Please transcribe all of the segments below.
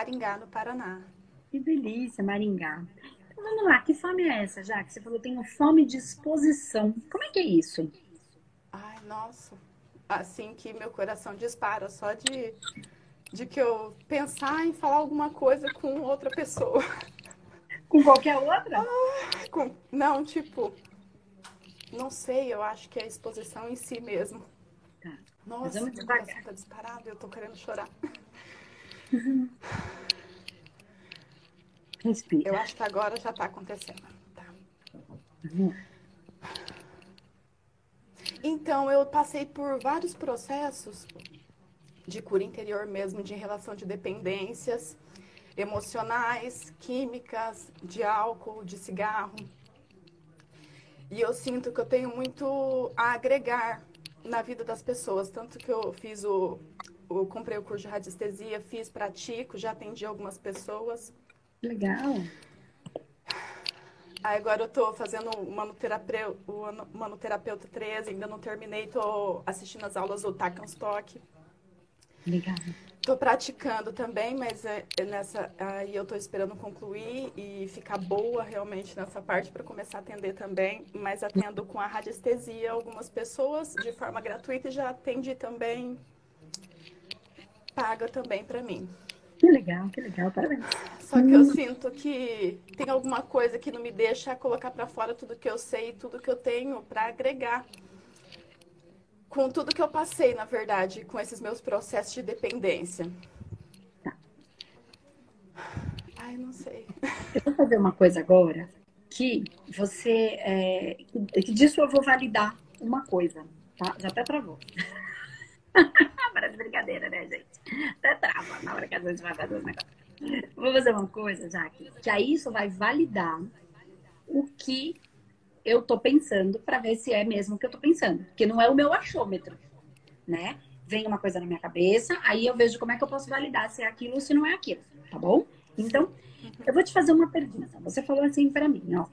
Maringá, no Paraná. Que delícia, Maringá. Então, vamos lá, que fome é essa, já que você falou tenho fome de exposição. Como é que é isso? Ai, nossa. Assim que meu coração dispara só de, de que eu pensar em falar alguma coisa com outra pessoa. Com qualquer outra? Ah, com, não, tipo, não sei, eu acho que é a exposição em si mesmo. Tá. Nossa, meu coração tá disparado, eu tô querendo chorar. Respira. Eu acho que agora já tá acontecendo. Tá. Então, eu passei por vários processos de cura interior mesmo, de relação de dependências emocionais, químicas, de álcool, de cigarro. E eu sinto que eu tenho muito a agregar na vida das pessoas, tanto que eu fiz o, o comprei o curso de radiestesia, fiz, pratico, já atendi algumas pessoas. Legal. Aí agora eu tô fazendo o manoterapeuta, o manoterapeuta 13, ainda não terminei, tô assistindo as aulas do Takanstock. Legal. Tô praticando também, mas é, é nessa aí eu tô esperando concluir e ficar boa realmente nessa parte para começar a atender também, mas atendo com a radiestesia algumas pessoas de forma gratuita e já atendi também paga também para mim. Que legal, que legal, parabéns. Só que eu sinto que tem alguma coisa que não me deixa colocar para fora tudo que eu sei e tudo que eu tenho para agregar com tudo que eu passei, na verdade, com esses meus processos de dependência. Tá. Ai, não sei. Eu vou fazer uma coisa agora que você. É, que disso eu vou validar uma coisa, tá? Já até travou. Parece brincadeira, né, gente? Até trava na hora que a gente vai fazer os negócios. Vou fazer uma coisa, Jaque, que aí isso vai validar o que eu tô pensando para ver se é mesmo o que eu tô pensando. Porque não é o meu achômetro, né? Vem uma coisa na minha cabeça, aí eu vejo como é que eu posso validar se é aquilo ou se não é aquilo, tá bom? Então, eu vou te fazer uma pergunta. Você falou assim para mim, ó.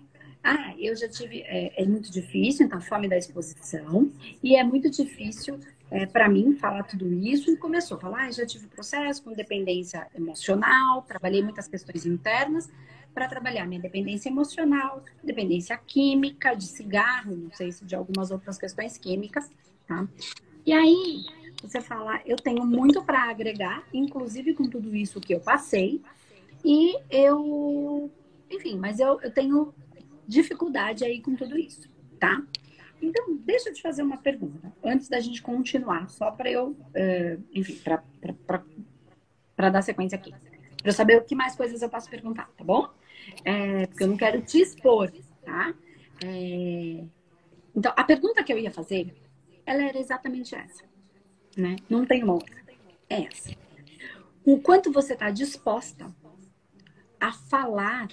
Ah, eu já tive. É, é, muito difícil, então, fome da exposição, e é muito difícil é, para mim falar tudo isso. E começou a falar: ah, já tive processo com dependência emocional, trabalhei muitas questões internas, para trabalhar minha dependência emocional, dependência química, de cigarro, não sei se de algumas outras questões químicas, tá? E aí, você fala, eu tenho muito para agregar, inclusive com tudo isso que eu passei, e eu, enfim, mas eu, eu tenho dificuldade aí com tudo isso, tá? Então, deixa eu te fazer uma pergunta, antes da gente continuar, só para eu, uh, enfim, para dar sequência aqui. Para eu saber o que mais coisas eu posso perguntar, tá bom? É, porque eu não quero te expor, tá? É, então, a pergunta que eu ia fazer, ela era exatamente essa, né? Não tem uma outra. É essa. O quanto você está disposta a falar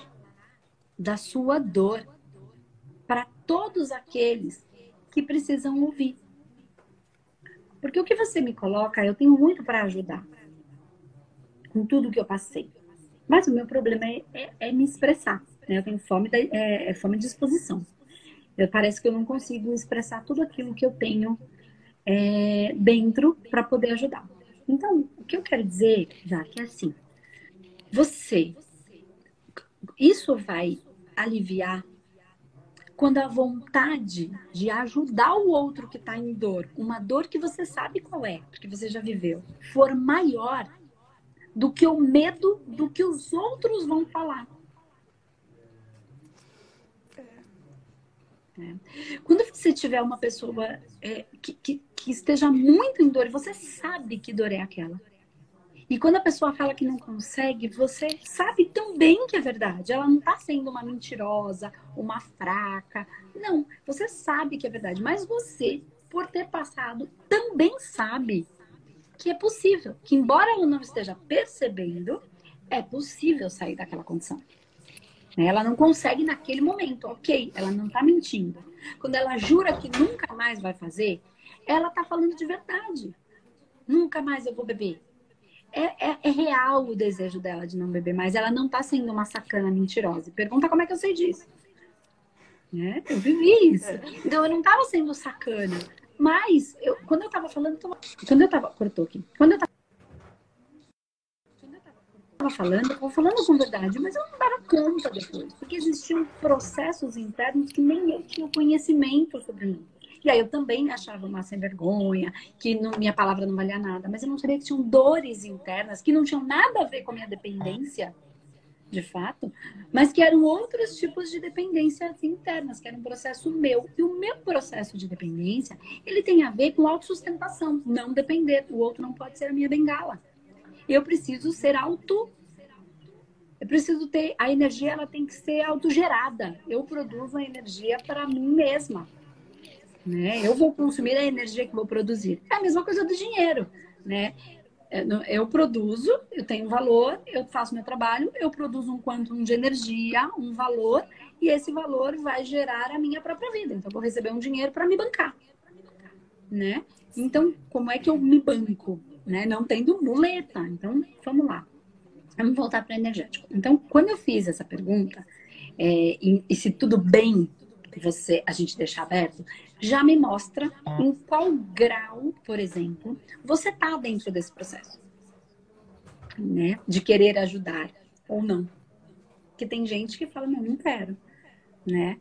da sua dor para todos aqueles que precisam ouvir. Porque o que você me coloca, eu tenho muito para ajudar com tudo que eu passei. Mas o meu problema é, é, é me expressar. Né? Eu tenho fome, de, é, é, fome de exposição. Eu, parece que eu não consigo expressar tudo aquilo que eu tenho é, dentro para poder ajudar. Então, o que eu quero dizer, já que é assim, você, isso vai aliviar quando a vontade de ajudar o outro que está em dor, uma dor que você sabe qual é, porque você já viveu, for maior do que o medo do que os outros vão falar. É. Quando você tiver uma pessoa é, que, que, que, esteja muito em dor, você sabe que dor é aquela. E quando a pessoa fala que não consegue, você sabe também que é verdade. Ela não está sendo uma mentirosa, uma fraca. Não, você sabe que é verdade. Mas você, por ter passado, também sabe que é possível, que embora ela não esteja percebendo, é possível sair daquela condição. Ela não consegue naquele momento, ok, ela não está mentindo. Quando ela jura que nunca mais vai fazer, ela está falando de verdade. Nunca mais eu vou beber. É, é, é, real o desejo dela de não beber mais. Ela não está sendo uma sacana mentirosa. Pergunta como é que eu sei disso. Né? Eu vivi isso. Então eu não estava sendo sacana. Mas, eu, quando eu tava falando, quando eu tava. Cortou aqui. Quando eu tava estava falando, eu estava falando com verdade, mas eu não dava conta depois, porque existiam processos internos que nem eu tinha conhecimento sobre mim. E aí eu também achava uma sem vergonha, que não, minha palavra não valia nada, mas eu não sabia que tinham dores internas que não tinham nada a ver com a minha dependência, de fato, mas que eram outros tipos de dependências internas, que era um processo meu. E o meu processo de dependência, ele tem a ver com autossustentação, não depender. O outro não pode ser a minha bengala. Eu preciso ser auto eu preciso ter a energia, ela tem que ser autogerada. Eu produzo a energia para mim mesma. Né? Eu vou consumir a energia que vou produzir. É a mesma coisa do dinheiro, né? É, eu produzo, eu tenho valor, eu faço meu trabalho, eu produzo um quantum de energia, um valor, e esse valor vai gerar a minha própria vida. Então, eu vou receber um dinheiro para me bancar, né? Então, como é que eu me banco? Né? Não tendo muleta. Então, vamos lá. Vamos voltar para energético. Então, quando eu fiz essa pergunta, é, e, e se tudo bem você a gente deixar aberto, já me mostra em qual grau, por exemplo, você está dentro desse processo, né? De querer ajudar ou não. Porque tem gente que fala, não, não quero, né?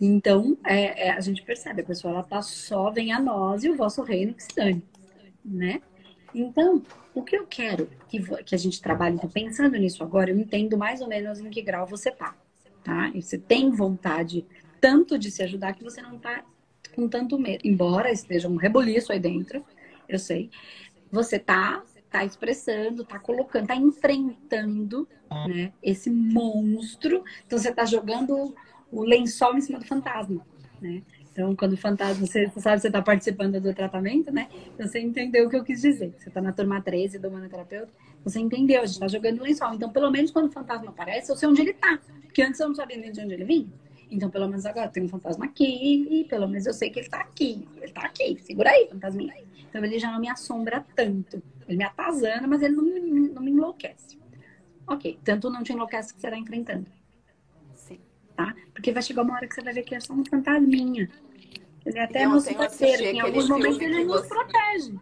Então, é, é, a gente percebe, a pessoa ela tá só, vem a nós e o vosso reino que se dane, né? Então, o que eu quero que, que a gente trabalhe, então, pensando nisso agora, eu entendo mais ou menos em que grau você tá, tá? E você tem vontade tanto de se ajudar que você não tá com tanto medo. Embora esteja um reboliço aí dentro, eu sei. Você tá, tá expressando, tá colocando, tá enfrentando, né, esse monstro. Então você tá jogando o lençol em cima do fantasma, né? Então, quando o fantasma, você, você sabe, você está participando do tratamento, né? Então, você entendeu o que eu quis dizer. Você está na turma 13 do manoterapeuta, você entendeu, a gente está jogando lençol. Então, pelo menos quando o fantasma aparece, eu sei onde ele está. Porque antes eu não sabia nem de onde ele vinha. Então, pelo menos agora tem um fantasma aqui, e pelo menos eu sei que ele tá aqui. Ele tá aqui, segura aí, fantasminha. Então, ele já não me assombra tanto. Ele me atazana, mas ele não me, não me enlouquece. Ok, tanto não te enlouquece que você tá enfrentando. Sim. Tá? Porque vai chegar uma hora que você vai ver que é só um fantasminha. Ele é até nos parceiro, em alguns momentos ele nos protege.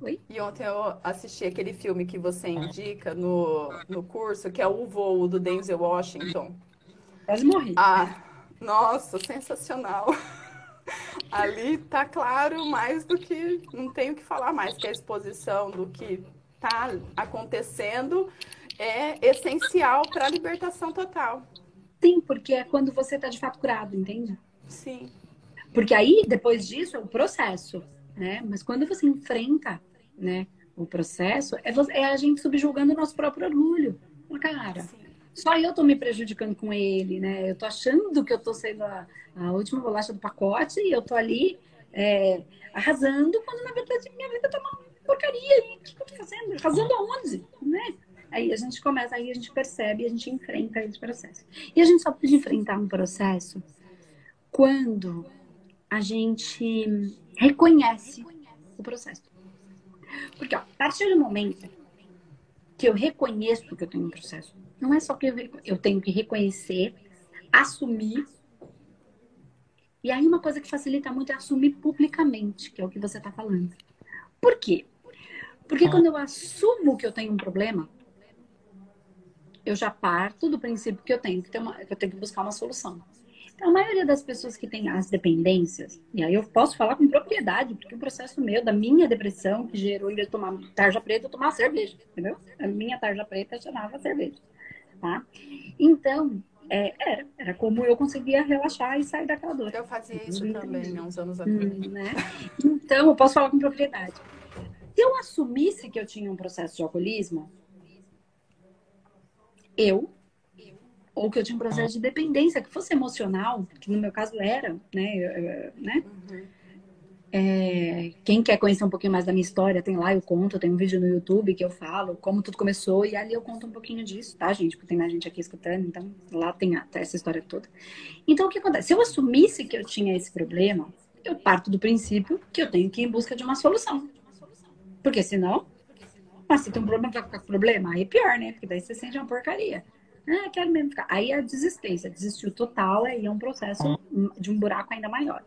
Oi? E ontem eu assisti aquele filme que você indica no, no curso, que é O Voo, do Denzel Washington. Quase morri. Ah, nossa, sensacional. Ali tá claro mais do que não tenho que falar mais que a exposição do que tá acontecendo é essencial para a libertação total. Sim, porque é quando você tá de fato curado, entende? Sim. Porque aí depois disso é o processo, né? Mas quando você enfrenta, né, o processo, é, você, é a gente subjugando o nosso próprio orgulho. Cara, Sim só eu tô me prejudicando com ele, né? Eu tô achando que eu tô sendo a, a última bolacha do pacote e eu tô ali é, arrasando, quando na verdade minha vida tá uma porcaria. E o que, que eu tô fazendo? Arrasando aonde? Né? Aí a gente começa, aí a gente percebe, a gente enfrenta esse processo. E a gente só pode enfrentar um processo quando a gente reconhece o processo. Porque ó, a partir do momento que eu reconheço que eu tenho um processo, não é só que eu, eu tenho que reconhecer, assumir. E aí uma coisa que facilita muito é assumir publicamente, que é o que você está falando. Por quê? Porque quando eu assumo que eu tenho um problema, eu já parto do princípio que eu tenho que, ter uma, que eu tenho que buscar uma solução. A maioria das pessoas que têm as dependências, e aí eu posso falar com propriedade, porque o processo meu, da minha depressão, que gerou, em vez de tomar tarja preta, eu tomar cerveja, entendeu? A minha tarja preta chamava cerveja tá? Então, é, era, era como eu conseguia relaxar e sair daquela dor. Eu fazia isso uhum. também, há uns anos atrás. Hum, né? Então, eu posso falar com propriedade. Se eu assumisse que eu tinha um processo de alcoolismo, eu, ou que eu tinha um processo de dependência, que fosse emocional, que no meu caso era, né? Né? Uhum. É, quem quer conhecer um pouquinho mais da minha história, tem lá, eu conto, tem um vídeo no YouTube que eu falo como tudo começou, e ali eu conto um pouquinho disso, tá, gente? Porque tem mais gente aqui escutando, então lá tem até essa história toda. Então, o que acontece? Se eu assumisse que eu tinha esse problema, eu parto do princípio que eu tenho que ir em busca de uma solução. Porque senão, mas se tem um problema, vai ficar com problema? Aí é pior, né? Porque daí você sente uma porcaria. Ah, quero mesmo ficar. Aí é a desistência, desistiu total, aí é um processo de um buraco ainda maior.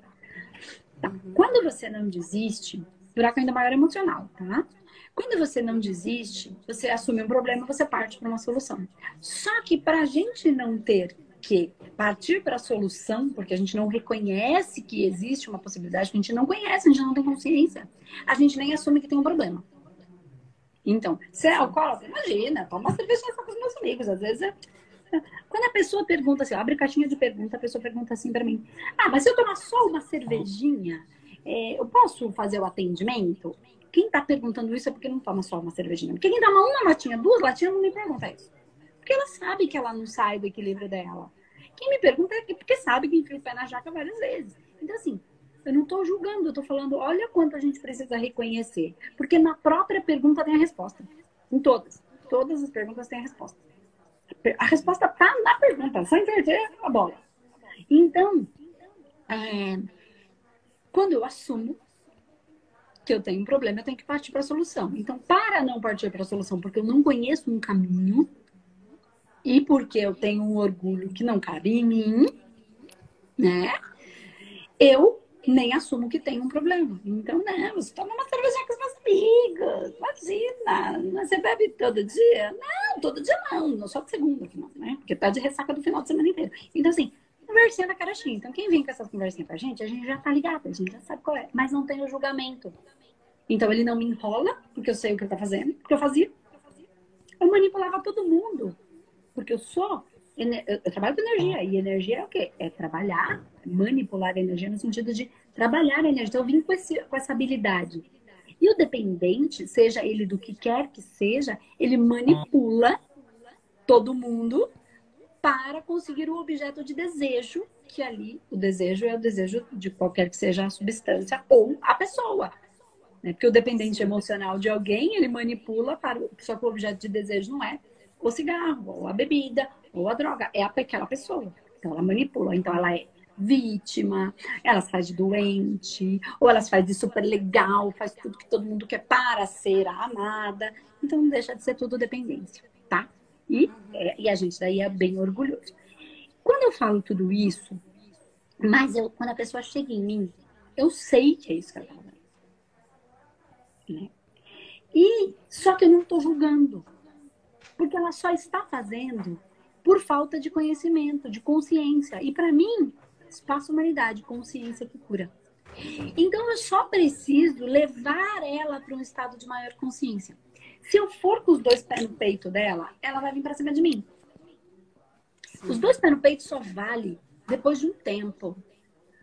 Tá. Quando você não desiste, buraco ainda maior emocional, tá? Quando você não desiste, você assume um problema, você parte para uma solução. Só que para a gente não ter que partir para a solução, porque a gente não reconhece que existe uma possibilidade, que a gente não conhece, a gente não tem consciência, a gente nem assume que tem um problema. Então, se é alcoólatra, imagina, toma cerveja só com os meus amigos. Às vezes é... Quando a pessoa pergunta assim, abre caixinha de pergunta, a pessoa pergunta assim para mim: Ah, mas se eu tomar só uma cervejinha, é, eu posso fazer o atendimento? Quem está perguntando isso é porque não toma só uma cervejinha. Porque quem toma uma latinha, duas latinhas, não me pergunta isso. Porque ela sabe que ela não sai do equilíbrio dela. Quem me pergunta é porque sabe que enfia o pé na jaca várias vezes. Então, assim, eu não estou julgando, eu estou falando, olha quanto a gente precisa reconhecer. Porque na própria pergunta tem a resposta. Em todas. Todas as perguntas têm a resposta. A resposta está na pergunta, só inverter a bola. Então, é, quando eu assumo que eu tenho um problema, eu tenho que partir para a solução. Então, para não partir para a solução, porque eu não conheço um caminho e porque eu tenho um orgulho que não cabe em mim, né? Eu nem assumo que tem um problema. Então, né, você toma uma cerveja com os meus amigos, imagina, você bebe todo dia? Não, todo dia não, não só de segunda, não, né? Porque tá de ressaca do final de semana inteiro. Então, assim, conversinha na cara cheia. Então, quem vem com essas conversinhas pra gente, a gente já tá ligado, a gente já sabe qual é, mas não tem o julgamento. Então ele não me enrola, porque eu sei o que ele tá fazendo, porque eu fazia. Eu manipulava todo mundo, porque eu sou. Eu trabalho com energia, e energia é o quê? É trabalhar, manipular a energia no sentido de trabalhar a energia. Então eu vim com, esse, com essa habilidade. E o dependente, seja ele do que quer que seja, ele manipula todo mundo para conseguir o objeto de desejo, que ali o desejo é o desejo de qualquer que seja a substância ou a pessoa. Né? Porque o dependente emocional de alguém, ele manipula para. Só que o objeto de desejo não é o cigarro, ou a bebida, ou a droga, é aquela pessoa. Então ela manipula. Então ela é vítima, elas faz de doente, ou elas faz de super legal, faz tudo que todo mundo quer para ser amada. Então não deixa de ser tudo dependência, tá? E, é, e a gente daí é bem orgulhoso. Quando eu falo tudo isso, mas eu, quando a pessoa chega em mim, eu sei que é isso que ela tá né? E só que eu não estou julgando, porque ela só está fazendo por falta de conhecimento, de consciência. E para mim, espaço humanidade, consciência que cura. Então eu só preciso levar ela para um estado de maior consciência. Se eu for com os dois pés no peito dela, ela vai vir para cima de mim. Os dois pés no peito só vale depois de um tempo.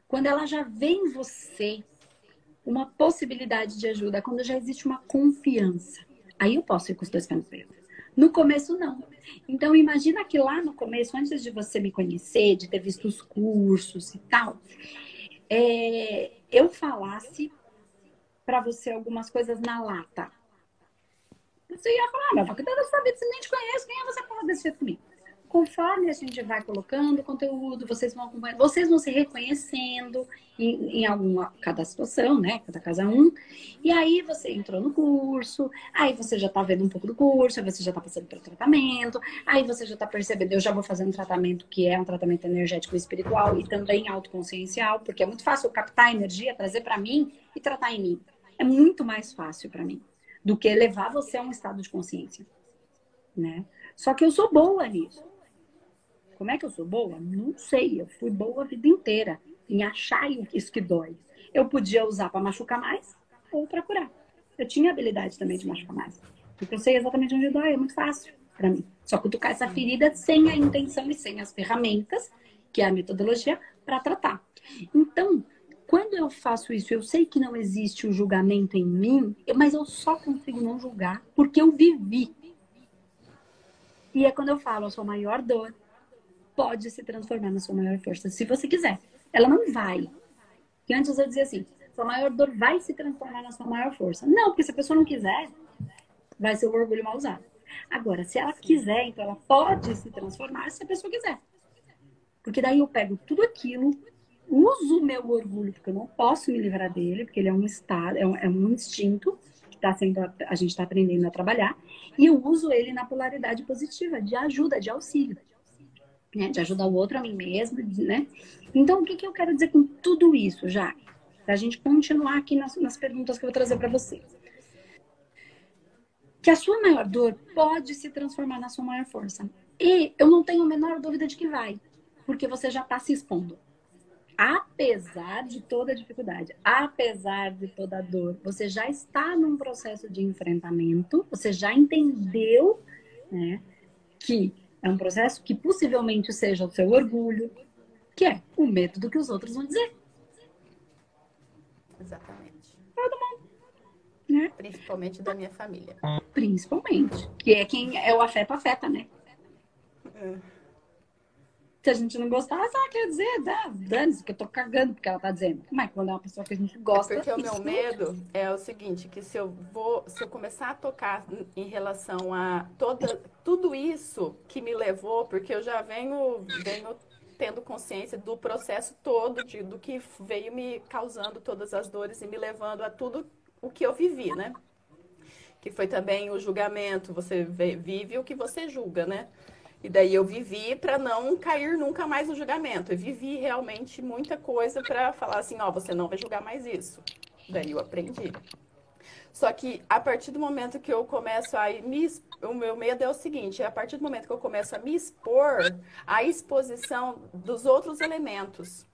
Quando ela já vê em você uma possibilidade de ajuda, quando já existe uma confiança. Aí eu posso ir com os dois pés no peito. No começo, não. Então, imagina que lá no começo, antes de você me conhecer, de ter visto os cursos e tal, é, eu falasse para você algumas coisas na lata. Você ia falar, ah, mas vai cuidar da sua vida, você nem te conhece, quem é você falar desse jeito comigo? Conforme a gente vai colocando conteúdo, vocês vão acompanhando, vocês vão se reconhecendo em, em alguma cada situação, né? Cada casa um. E aí você entrou no curso, aí você já tá vendo um pouco do curso, aí você já tá passando pelo tratamento, aí você já tá percebendo, eu já vou fazer um tratamento que é um tratamento energético e espiritual e também autoconsciencial, porque é muito fácil eu captar energia, trazer para mim e tratar em mim. É muito mais fácil para mim do que levar você a um estado de consciência, né? Só que eu sou boa nisso. Como é que eu sou boa? Não sei. Eu fui boa a vida inteira em achar isso que dói. Eu podia usar para machucar mais ou para curar. Eu tinha habilidade também de machucar mais. Porque eu sei exatamente onde dói, é muito fácil para mim. Só cutucar essa ferida sem a intenção e sem as ferramentas, que é a metodologia, para tratar. Então, quando eu faço isso, eu sei que não existe o julgamento em mim, mas eu só consigo não julgar porque eu vivi. E é quando eu falo, a sua maior dor pode se transformar na sua maior força, se você quiser. Ela não vai. E antes eu dizia assim, sua maior dor vai se transformar na sua maior força. Não, porque se a pessoa não quiser, vai ser o orgulho mal usado. Agora, se ela quiser, então ela pode se transformar se a pessoa quiser. Porque daí eu pego tudo aquilo, uso o meu orgulho, porque eu não posso me livrar dele, porque ele é um estado, é um, é um instinto que tá sendo, a gente está aprendendo a trabalhar, e eu uso ele na polaridade positiva, de ajuda, de auxílio né? De ajudar o outro a mim mesmo, né? Então, o que, que eu quero dizer com tudo isso, já? para a gente continuar aqui nas, nas perguntas que eu vou trazer para vocês. Que a sua maior dor pode se transformar na sua maior força. E eu não tenho a menor dúvida de que vai, porque você já está se expondo. Apesar de toda a dificuldade, apesar de toda a dor, você já está num processo de enfrentamento, você já entendeu né, que é um processo que possivelmente seja o seu orgulho, que é o medo do que os outros vão dizer. Exatamente. Todo mundo. Né? Principalmente da minha família. Principalmente. Que é quem é o afeta, afeta, né? É. Se a gente não gostar, só quer dizer, dane-se, que eu tô cagando porque ela tá dizendo. Mas quando é uma pessoa que a gente gosta. É porque o meu medo é o seguinte, que se eu vou, se eu começar a tocar em relação a toda, tudo isso que me levou, porque eu já venho, venho tendo consciência do processo todo, de, do que veio me causando todas as dores e me levando a tudo o que eu vivi, né? Que foi também o julgamento, você vive o que você julga, né? E daí eu vivi para não cair nunca mais no julgamento. Eu vivi realmente muita coisa para falar assim, ó, você não vai julgar mais isso. Daí eu aprendi. Só que a partir do momento que eu começo a me o meu medo é o seguinte, é a partir do momento que eu começo a me expor, a exposição dos outros elementos.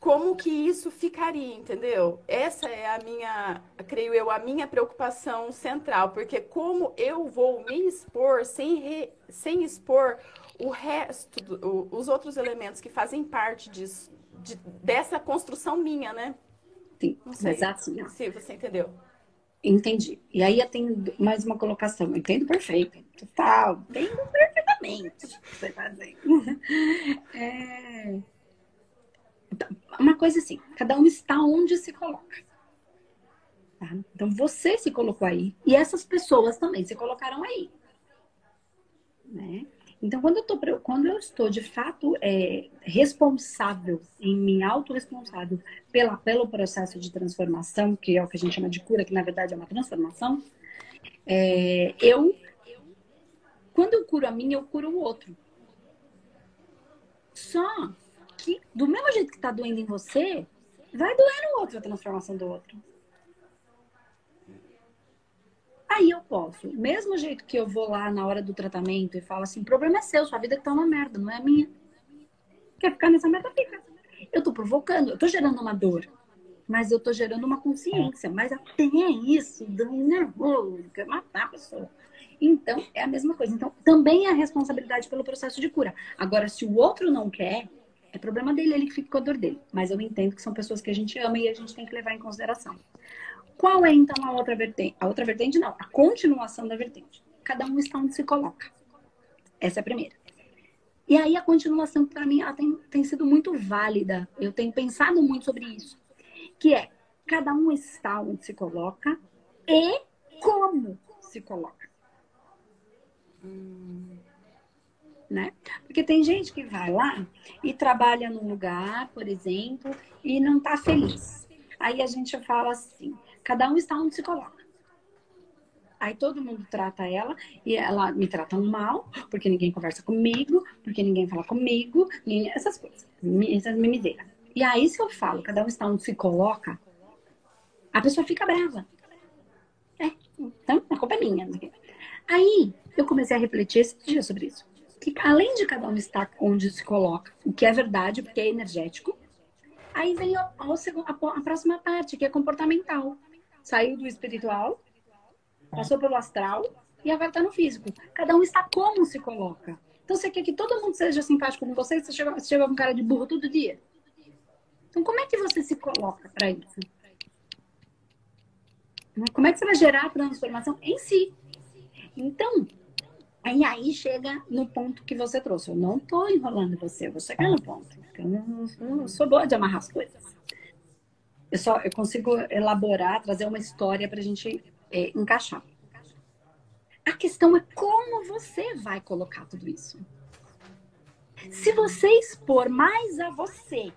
Como que isso ficaria, entendeu? Essa é a minha, creio eu, a minha preocupação central, porque como eu vou me expor sem, re, sem expor o resto, do, os outros elementos que fazem parte disso, de, dessa construção minha, né? Sim, Não sei exato. Se você entendeu. Entendi. E aí eu tenho mais uma colocação. Eu entendo perfeito. Total. Entendo perfeitamente o que você está dizendo. É... Uma coisa assim, cada um está onde se coloca. Tá? Então você se colocou aí e essas pessoas também se colocaram aí. Né? Então, quando eu, tô, quando eu estou de fato é, responsável, em mim autorresponsável pela, pelo processo de transformação, que é o que a gente chama de cura, que na verdade é uma transformação, é, eu, quando eu curo a mim, eu curo o outro. Só que, do mesmo jeito que está doendo em você, vai doer no outro a transformação do outro. Aí eu posso, mesmo jeito que eu vou lá na hora do tratamento e falo assim, o problema é seu, sua vida tá uma merda, não é minha. Quer ficar nessa merda, fica. Eu tô provocando, eu tô gerando uma dor, mas eu tô gerando uma consciência, mas até isso um nervoso, quer matar a pessoa. Então, é a mesma coisa. Então, também é a responsabilidade pelo processo de cura. Agora, se o outro não quer, é problema dele, ele que fica com a dor dele. Mas eu entendo que são pessoas que a gente ama e a gente tem que levar em consideração. Qual é então a outra vertente? A outra vertente não, a continuação da vertente. Cada um está onde se coloca. Essa é a primeira. E aí a continuação, para mim, ela tem, tem sido muito válida. Eu tenho pensado muito sobre isso. Que é, cada um está onde se coloca e como se coloca. Hum. Né? Porque tem gente que vai lá e trabalha num lugar, por exemplo, e não está feliz. Aí a gente fala assim: Cada um está onde se coloca. Aí todo mundo trata ela e ela me trata mal, porque ninguém conversa comigo, porque ninguém fala comigo, essas coisas, essas mimideiras. E aí, se eu falo, cada um está onde se coloca, a pessoa fica brava. É, então a culpa é minha. Aí eu comecei a refletir esse dia sobre isso. Que além de cada um estar onde se coloca, o que é verdade, porque é energético, aí vem a, a, próxima parte, que é comportamental saiu do espiritual, passou pelo astral e agora está no físico. Cada um está como se coloca. Então você quer que todo mundo seja simpático com você, você chega, você chega com cara de burro todo dia. Então como é que você se coloca para isso? Como é que você vai gerar a transformação em si? Então, aí, aí chega no ponto que você trouxe. Eu não estou enrolando você, eu vou chegar no ponto. Eu não, eu não sou boa de amarrar as coisas eu só eu consigo elaborar, trazer uma história para a gente é, encaixar. A questão é como você vai colocar tudo isso. Se você expor mais a você,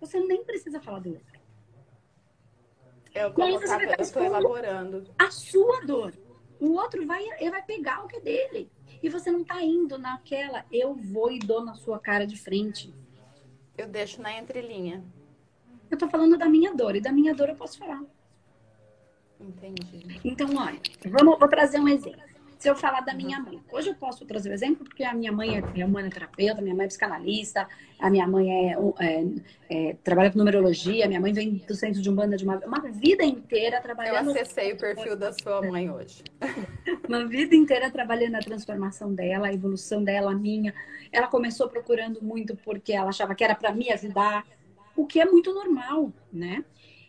você nem precisa falar do outro. É o que eu estou elaborando. A sua dor. O outro vai, ele vai pegar o que é dele. E você não está indo naquela, eu vou e dou na sua cara de frente. Eu deixo na entrelinha. Eu tô falando da minha dor, e da minha dor eu posso falar. Entendi. Então, olha, vamos, vou trazer um exemplo. Se eu falar da minha mãe, hoje eu posso trazer o um exemplo porque a minha mãe é minha mãe é terapeuta, minha mãe é psicanalista, a minha mãe é, é, é, trabalha com numerologia, minha mãe vem do centro de umbanda de uma, uma vida inteira trabalhando. Eu acessei o perfil da sua mãe hoje. uma vida inteira trabalhando a transformação dela, a evolução dela, a minha. Ela começou procurando muito porque ela achava que era para me ajudar, o que é muito normal, né?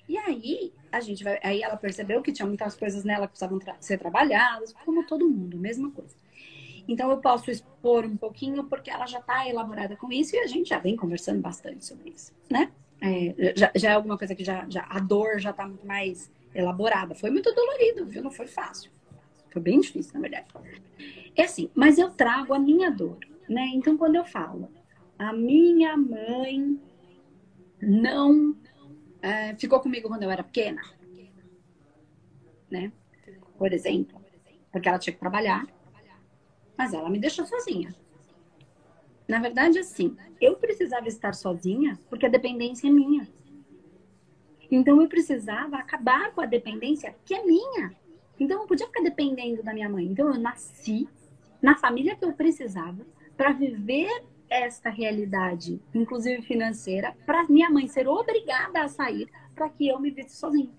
E aí, a gente vai. Aí ela percebeu que tinha muitas coisas nela que precisavam tra ser trabalhadas, como todo mundo, mesma coisa. Então eu posso expor um pouquinho porque ela já está elaborada com isso e a gente já vem conversando bastante sobre isso, né? É, já, já, é alguma coisa que já, já a dor já está muito mais elaborada. Foi muito dolorido, viu? Não foi fácil. Foi bem difícil, na verdade. É assim, mas eu trago a minha dor, né? Então quando eu falo, a minha mãe não é, ficou comigo quando eu era pequena, né? Por exemplo, porque ela tinha que trabalhar, mas ela me deixou sozinha. Na verdade, assim, eu precisava estar sozinha porque a dependência é minha. Então eu precisava acabar com a dependência que é minha. Então eu não podia ficar dependendo da minha mãe. Então eu nasci na família que eu precisava para viver esta realidade, inclusive financeira, para minha mãe ser obrigada a sair para que eu me visse sozinha.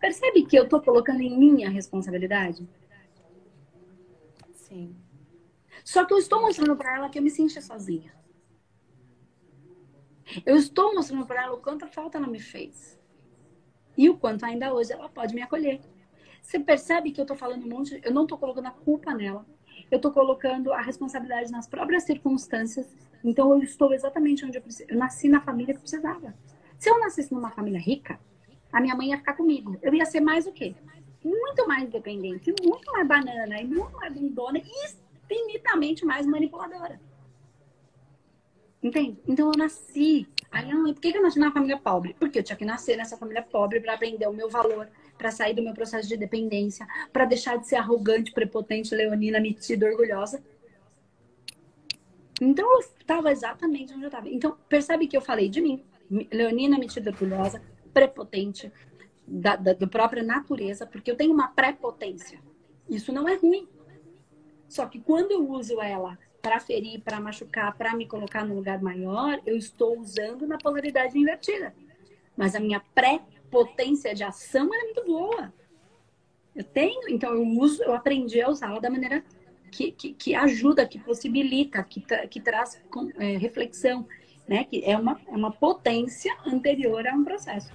Percebe que eu estou colocando em minha responsabilidade? Sim. Só que eu estou mostrando para ela que eu me senti sozinha. Eu estou mostrando para ela o quanto falta ela me fez. E o quanto ainda hoje ela pode me acolher. Você percebe que eu estou falando um monte, eu não estou colocando a culpa nela eu estou colocando a responsabilidade nas próprias circunstâncias. Então, eu estou exatamente onde eu. Eu nasci na família que precisava. Se eu nascesse numa família rica, a minha mãe ia ficar comigo. Eu ia ser mais o quê? Muito mais dependente, muito mais banana, e muito mais bundona e infinitamente mais manipuladora. Entende? Então eu nasci. Aí, por que eu nasci numa família pobre? Porque eu tinha que nascer nessa família pobre para aprender o meu valor, para sair do meu processo de dependência, para deixar de ser arrogante, prepotente, leonina, metida, orgulhosa. Então eu estava exatamente onde eu estava. Então percebe que eu falei de mim, leonina, metida, orgulhosa, prepotente, da, da, da própria natureza, porque eu tenho uma prepotência. Isso não é ruim. Só que quando eu uso ela para ferir, para machucar, para me colocar num lugar maior, eu estou usando na polaridade invertida. Mas a minha pré potência de ação é muito boa. Eu tenho, então eu uso, eu aprendi a usá-la da maneira que, que, que, ajuda, que possibilita, que, que traz é, reflexão, né? Que é uma, é uma potência anterior a um processo.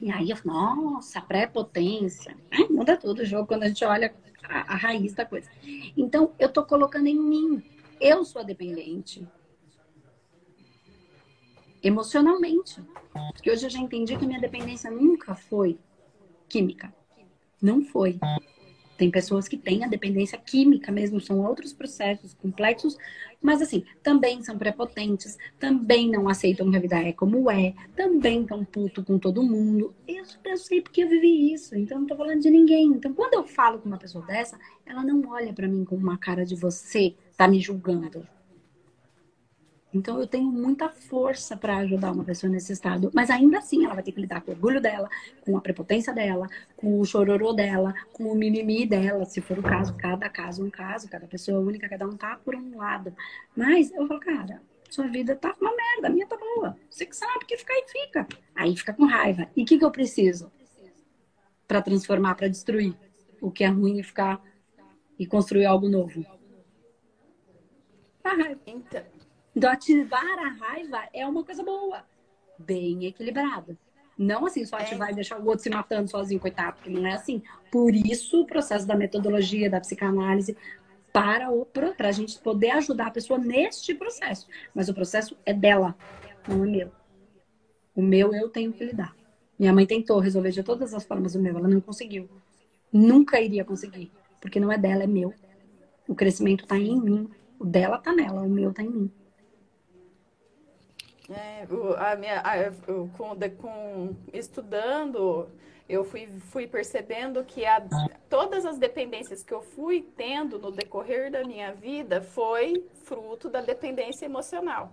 E aí eu nossa, pré-potência. Muda tudo o jogo quando a gente olha a, a raiz da coisa. Então, eu tô colocando em mim. Eu sou a dependente emocionalmente. Porque hoje eu já entendi que minha dependência nunca foi química. Não foi. Tem pessoas que têm a dependência química mesmo, são outros processos complexos, mas assim, também são prepotentes, também não aceitam que a vida é como é, também estão puto com todo mundo. Eu, eu sei porque eu vivi isso, então não tô falando de ninguém. Então, quando eu falo com uma pessoa dessa, ela não olha para mim com uma cara de você tá me julgando. Então eu tenho muita força para ajudar uma pessoa nesse estado, mas ainda assim ela vai ter que lidar com o orgulho dela, com a prepotência dela, com o chororô dela, com o mimimi dela, se for o caso, cada caso é um caso, cada pessoa é única, cada um tá por um lado. Mas eu falo, cara, sua vida tá uma merda, a minha tá boa. Você que sabe que fica aí fica. Aí fica com raiva. E o que, que eu preciso para transformar, para destruir o que é ruim e ficar e construir algo novo? A raiva. Então, então, ativar a raiva é uma coisa boa, bem equilibrada. Não assim, só ativar é. e deixar o outro se matando sozinho, coitado, porque não é assim. Por isso, o processo da metodologia, da psicanálise, para o para a gente poder ajudar a pessoa neste processo. Mas o processo é dela, não é meu. O meu eu tenho que lidar. Minha mãe tentou resolver de todas as formas o meu, ela não conseguiu. Nunca iria conseguir, porque não é dela, é meu. O crescimento está em mim, o dela está nela, o meu está em mim. É, o, a minha, a, com, com, estudando, eu fui, fui percebendo que a, todas as dependências que eu fui tendo no decorrer da minha vida foi fruto da dependência emocional.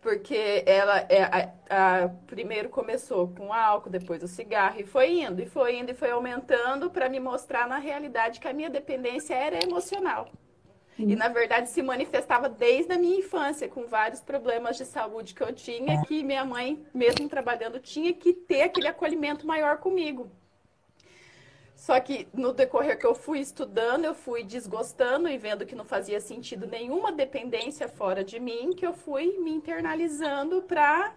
Porque ela é, a, a, primeiro começou com álcool, depois o cigarro, e foi indo, e foi indo, e foi aumentando para me mostrar na realidade que a minha dependência era emocional. E, na verdade, se manifestava desde a minha infância, com vários problemas de saúde que eu tinha, que minha mãe, mesmo trabalhando, tinha que ter aquele acolhimento maior comigo. Só que no decorrer que eu fui estudando, eu fui desgostando e vendo que não fazia sentido nenhuma dependência fora de mim, que eu fui me internalizando para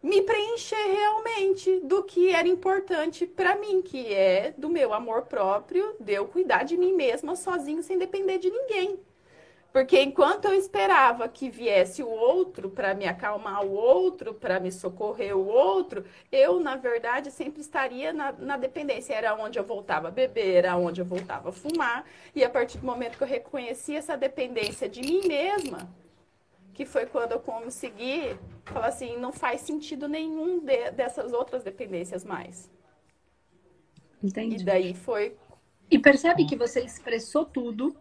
me preencher realmente do que era importante para mim, que é do meu amor próprio, de eu cuidar de mim mesma sozinho, sem depender de ninguém. Porque enquanto eu esperava que viesse o outro para me acalmar o outro, para me socorrer o outro, eu, na verdade, sempre estaria na, na, dependência. Era onde eu voltava a beber, era onde eu voltava a fumar. E a partir do momento que eu reconheci essa dependência de mim mesma, que foi quando eu consegui falar assim, não faz sentido nenhum de, dessas outras dependências mais. Entendi. E daí foi. E percebe que você expressou tudo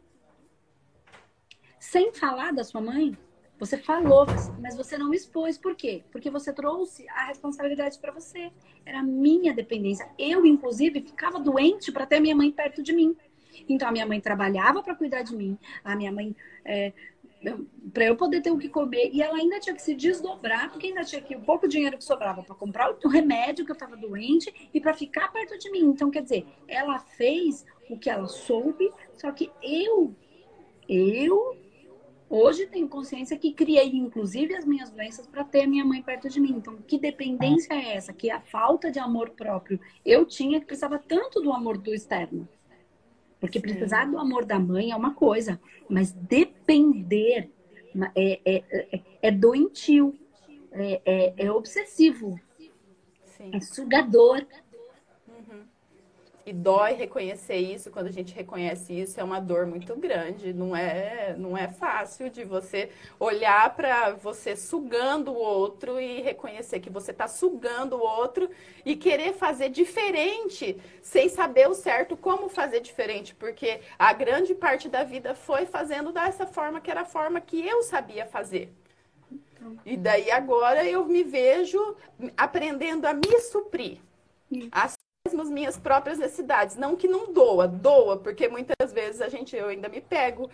sem falar da sua mãe? Você falou, mas você não expôs. Por quê? Porque você trouxe a responsabilidade para você. Era minha dependência. Eu, inclusive, ficava doente para ter minha mãe perto de mim. Então, a minha mãe trabalhava para cuidar de mim. A minha mãe, é, para eu poder ter o que comer. E ela ainda tinha que se desdobrar, porque ainda tinha que o pouco dinheiro que sobrava para comprar o remédio que eu estava doente e para ficar perto de mim. Então, quer dizer, ela fez o que ela soube, só que eu, eu Hoje tenho consciência que criei, inclusive, as minhas doenças para ter a minha mãe perto de mim. Então, que dependência é essa? Que a falta de amor próprio eu tinha que precisava tanto do amor do externo. Porque precisar do amor da mãe é uma coisa, mas depender é, é, é, é doentio, é, é, é obsessivo, Sim. é sugador. E dói reconhecer isso, quando a gente reconhece isso, é uma dor muito grande. Não é, não é fácil de você olhar para você sugando o outro e reconhecer que você está sugando o outro e querer fazer diferente, sem saber o certo como fazer diferente, porque a grande parte da vida foi fazendo dessa forma que era a forma que eu sabia fazer. E daí agora eu me vejo aprendendo a me suprir. A as minhas próprias necessidades. Não que não doa, doa, porque muitas vezes a gente, eu ainda me pego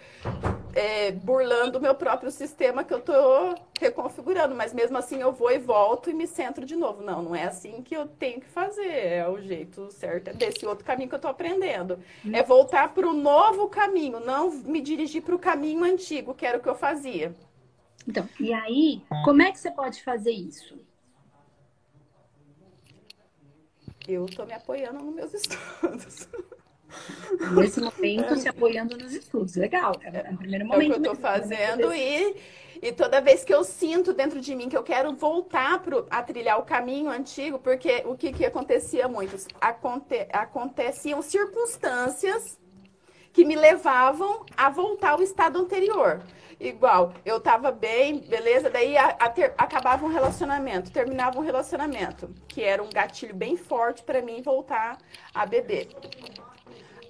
é, burlando o meu próprio sistema que eu estou reconfigurando, mas mesmo assim eu vou e volto e me centro de novo. Não, não é assim que eu tenho que fazer, é o jeito certo, é desse outro caminho que eu estou aprendendo. Hum. É voltar para o novo caminho, não me dirigir para o caminho antigo, que era o que eu fazia. Então, e aí, como é que você pode fazer isso? Eu estou me apoiando nos meus estudos. Nesse momento, se apoiando nos estudos. Legal. É, é o primeiro momento. É o que eu estou fazendo e, e toda vez que eu sinto dentro de mim que eu quero voltar pro, a trilhar o caminho antigo, porque o que, que acontecia muito? Aconte, aconteciam circunstâncias que me levavam a voltar ao estado anterior igual, eu tava bem, beleza? Daí a, a ter, acabava um relacionamento, terminava um relacionamento, que era um gatilho bem forte para mim voltar a beber.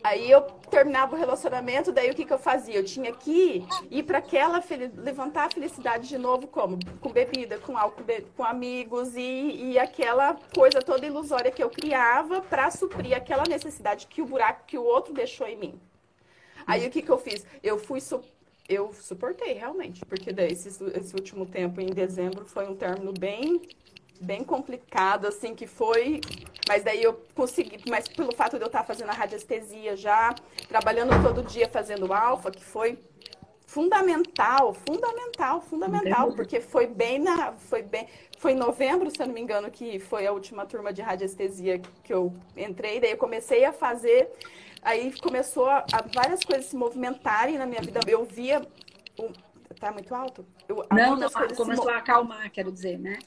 Aí eu terminava o relacionamento, daí o que, que eu fazia? Eu tinha que ir para aquela levantar a felicidade de novo, como? Com bebida, com álcool, com amigos e, e aquela coisa toda ilusória que eu criava para suprir aquela necessidade que o buraco que o outro deixou em mim. Aí o que, que eu fiz? Eu fui eu suportei realmente, porque daí esse, esse último tempo em dezembro foi um término bem bem complicado, assim, que foi. Mas daí eu consegui, mas pelo fato de eu estar fazendo a radiestesia já, trabalhando todo dia fazendo alfa, que foi fundamental, fundamental, fundamental, porque foi bem na. Foi bem. Foi em novembro, se eu não me engano, que foi a última turma de radiestesia que eu entrei, daí eu comecei a fazer Aí começou a, a várias coisas se movimentarem na minha vida. Eu via. Um, tá muito alto? Eu, não, não, começou a acalmar, quero dizer, né?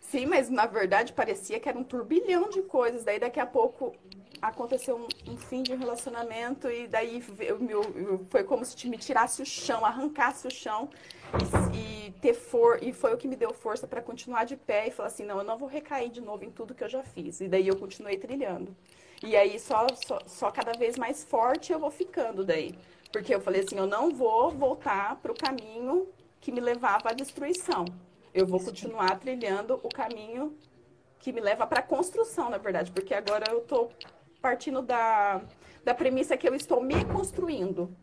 Sim, mas na verdade parecia que era um turbilhão de coisas. Daí daqui a pouco aconteceu um, um fim de um relacionamento e daí eu, eu, foi como se me tirasse o chão, arrancasse o chão e, e ter for e foi o que me deu força para continuar de pé e falar assim, não, eu não vou recair de novo em tudo que eu já fiz. E daí eu continuei trilhando. E aí só, só, só cada vez mais forte eu vou ficando daí. Porque eu falei assim, eu não vou voltar para o caminho que me levava à destruição. eu vou continuar trilhando o caminho que me leva para a construção, na verdade, porque agora eu estou partindo da, da premissa que eu estou me construindo.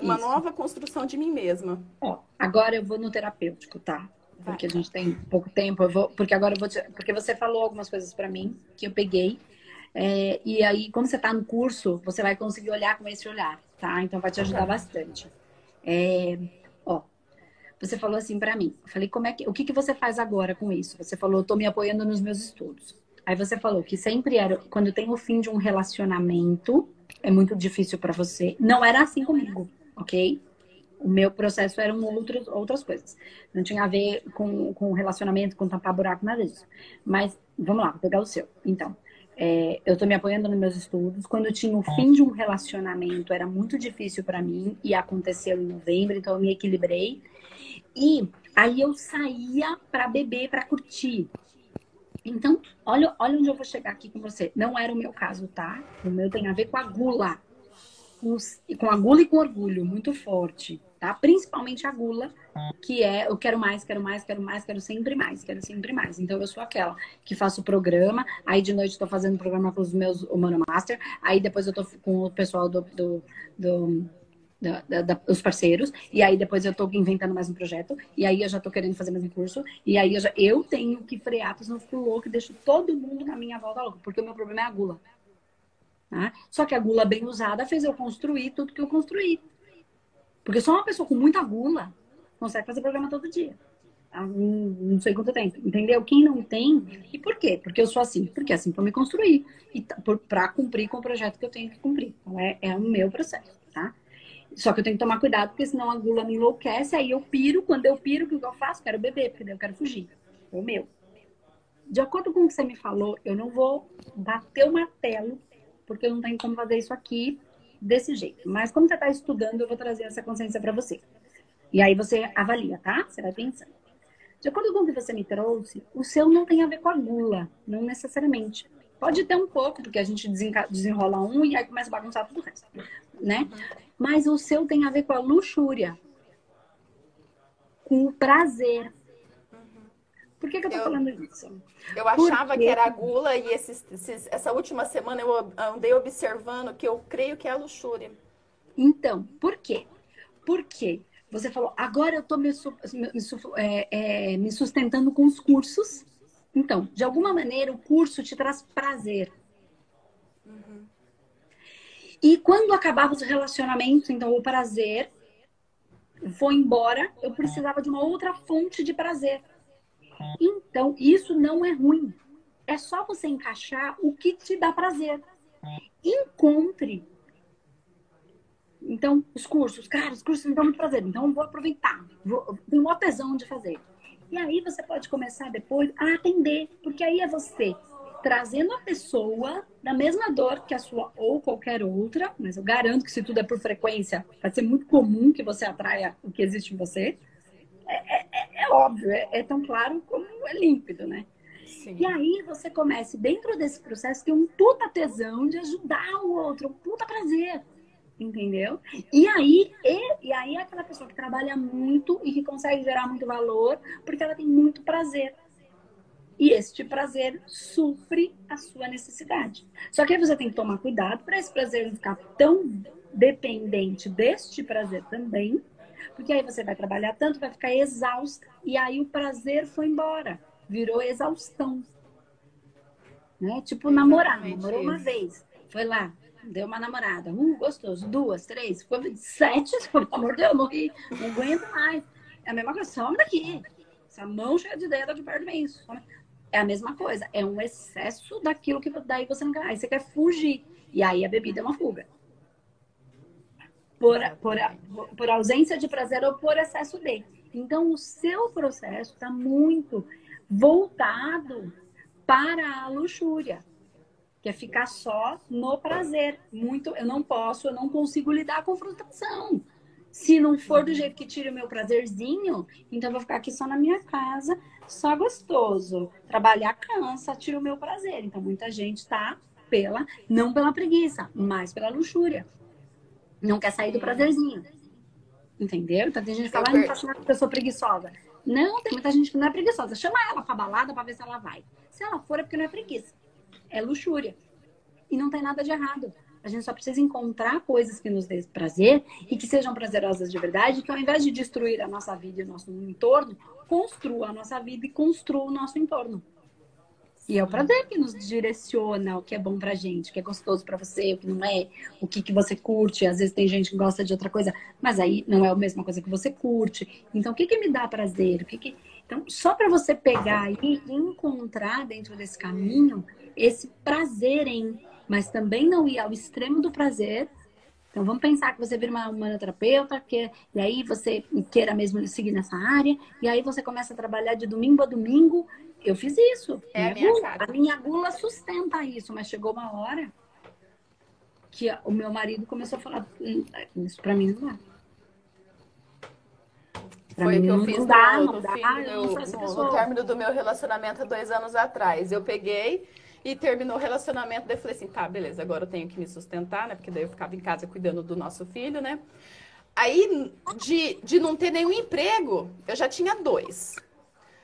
Uma Isso. nova construção de mim mesma. Ó, agora eu vou no terapêutico, tá? Porque Vai. a gente tem pouco tempo. Eu vou, porque agora eu vou te, porque você falou algumas coisas para mim que eu peguei. É, e aí, quando você está no curso, você vai conseguir olhar com esse olhar, tá? Então vai te ajudar bastante. É, ó, você falou assim para mim. Eu falei, como é que, o que, que você faz agora com isso? Você falou, estou me apoiando nos meus estudos. Aí você falou que sempre era quando tem o fim de um relacionamento, é muito difícil para você. Não era assim comigo, ok? O meu processo eram outros, outras coisas. Não tinha a ver com, com relacionamento, com tampar buraco, nada disso. Mas vamos lá, vou pegar o seu. Então, é, eu estou me apoiando nos meus estudos. Quando eu tinha o fim de um relacionamento, era muito difícil para mim e aconteceu em novembro, então eu me equilibrei. E aí eu saía para beber, para curtir. Então, olha, olha onde eu vou chegar aqui com você. Não era o meu caso, tá? O meu tem a ver com a gula. Com, com a gula e com orgulho, muito forte, tá? Principalmente a gula, que é eu quero mais, quero mais, quero mais, quero sempre mais, quero sempre mais. Então eu sou aquela que faço o programa, aí de noite estou fazendo programa com os meus Humano Master, aí depois eu tô com o pessoal do, do, do da, da, os parceiros, e aí depois eu tô inventando mais um projeto, e aí eu já tô querendo fazer mais um curso, e aí eu, já, eu tenho que frear, porque senão eu fico louco e deixo todo mundo na minha volta louco, porque o meu problema é a gula. Tá? Só que a gula bem usada fez eu construir tudo que eu construí. Porque só uma pessoa com muita gula consegue fazer programa todo dia. Há não sei quanto tempo, entendeu? Quem não tem, e por quê? Porque eu sou assim, porque é assim eu me construí, e para cumprir com o projeto que eu tenho que cumprir. Então, é, é o meu processo, tá? Só que eu tenho que tomar cuidado, porque senão a gula me enlouquece, aí eu piro. Quando eu piro, o que eu faço? Quero beber, porque daí eu quero fugir. É o meu. De acordo com o que você me falou, eu não vou bater o martelo, porque eu não tenho como fazer isso aqui desse jeito. Mas como você está estudando, eu vou trazer essa consciência para você. E aí você avalia, tá? Você vai pensando. De acordo com o que você me trouxe, o seu não tem a ver com a gula, não necessariamente. Pode ter um pouco, porque a gente desenrola um e aí começa a bagunçar tudo o resto, né? Mas o seu tem a ver com a luxúria, com o prazer. Por que, que eu tô eu, falando isso? Eu achava Porque... que era a gula e esses, esses, essa última semana eu andei observando que eu creio que é a luxúria. Então, por quê? Porque você falou, agora eu tô me, me, é, é, me sustentando com os cursos. Então, de alguma maneira, o curso te traz prazer. E quando acabava os relacionamentos, então o prazer foi embora, eu precisava de uma outra fonte de prazer. Então, isso não é ruim. É só você encaixar o que te dá prazer. Encontre. Então, os cursos, cara, os cursos me dão muito prazer, então vou aproveitar. Vou, tenho uma tesão de fazer. E aí você pode começar depois a atender, porque aí é você trazendo a pessoa da mesma dor que a sua ou qualquer outra, mas eu garanto que se tudo é por frequência, vai ser muito comum que você atraia o que existe em você. É, é, é, é óbvio, é, é, tão claro como é límpido, né? Sim. E aí você comece dentro desse processo ter um puta tesão de ajudar o outro, um puta prazer. Entendeu? E aí, e, e aí é aquela pessoa que trabalha muito e que consegue gerar muito valor porque ela tem muito prazer. E este prazer supre a sua necessidade. Só que aí você tem que tomar cuidado para esse prazer não ficar tão dependente deste prazer também, porque aí você vai trabalhar tanto, vai ficar exausta, e aí o prazer foi embora, virou exaustão. Né? Tipo namorar, namorou uma vez, foi lá, deu uma namorada, um gostoso, duas, três, ficou sete, pelo amor de Deus, morri, não aguento mais. É a mesma coisa, some daqui. Essa mão cheia de dedo de perto de mim. Some é a mesma coisa. É um excesso daquilo que daí você não quer. Aí você quer fugir. E aí a bebida é uma fuga. Por, por, por ausência de prazer ou por excesso de. Então, o seu processo está muito voltado para a luxúria, que é ficar só no prazer. Muito, eu não posso, eu não consigo lidar com frustração. Se não for do jeito que tira o meu prazerzinho, então eu vou ficar aqui só na minha casa, só gostoso. Trabalhar cansa, tira o meu prazer. Então muita gente tá pela, não pela preguiça, mas pela luxúria. Não quer sair do prazerzinho. Entendeu? Então tem gente que fala, ah, não faço nada porque eu sou preguiçosa. Não, tem muita gente que não é preguiçosa. Chama ela pra balada pra ver se ela vai. Se ela for, é porque não é preguiça. É luxúria. E não tem nada de errado. A gente só precisa encontrar coisas que nos dêem prazer e que sejam prazerosas de verdade, que ao invés de destruir a nossa vida e o nosso entorno, construa a nossa vida e construa o nosso entorno. E é o prazer que nos direciona o que é bom pra gente, o que é gostoso para você, o que não é, o que, que você curte. Às vezes tem gente que gosta de outra coisa, mas aí não é a mesma coisa que você curte. Então, o que, que me dá prazer? O que, que... Então, só para você pegar e encontrar dentro desse caminho esse prazer em, mas também não ir ao extremo do prazer. Então, vamos pensar que você vira uma humanoterapeuta, que, e aí você queira mesmo seguir nessa área, e aí você começa a trabalhar de domingo a domingo eu fiz isso. É a, minha gula, a minha gula sustenta isso, mas chegou uma hora que o meu marido começou a falar: hum, isso pra mim não dá. Pra Foi o que eu fiz dá, no, no, dá, no, no, término do meu relacionamento há dois anos atrás. Eu peguei e terminou o relacionamento. Daí eu falei assim: tá, beleza, agora eu tenho que me sustentar, né? Porque daí eu ficava em casa cuidando do nosso filho, né? Aí, de, de não ter nenhum emprego, eu já tinha dois.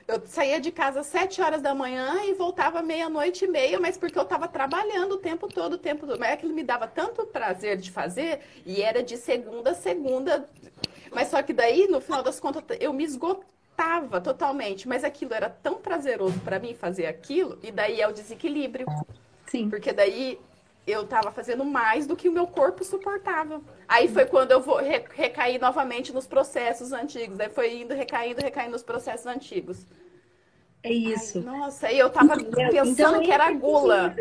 Eu saía de casa às 7 horas da manhã e voltava meia-noite e meia, mas porque eu estava trabalhando o tempo todo, o tempo todo. Mas aquilo me dava tanto prazer de fazer, e era de segunda a segunda. Mas só que daí, no final das contas, eu me esgotava totalmente. Mas aquilo era tão prazeroso para mim fazer aquilo, e daí é o desequilíbrio. Sim. Porque daí eu estava fazendo mais do que o meu corpo suportava. Aí foi quando eu vou recair novamente nos processos antigos. Aí foi indo, recaindo, recaindo nos processos antigos. É isso. Ai, nossa, aí eu tava Entendeu? pensando então, que era gula.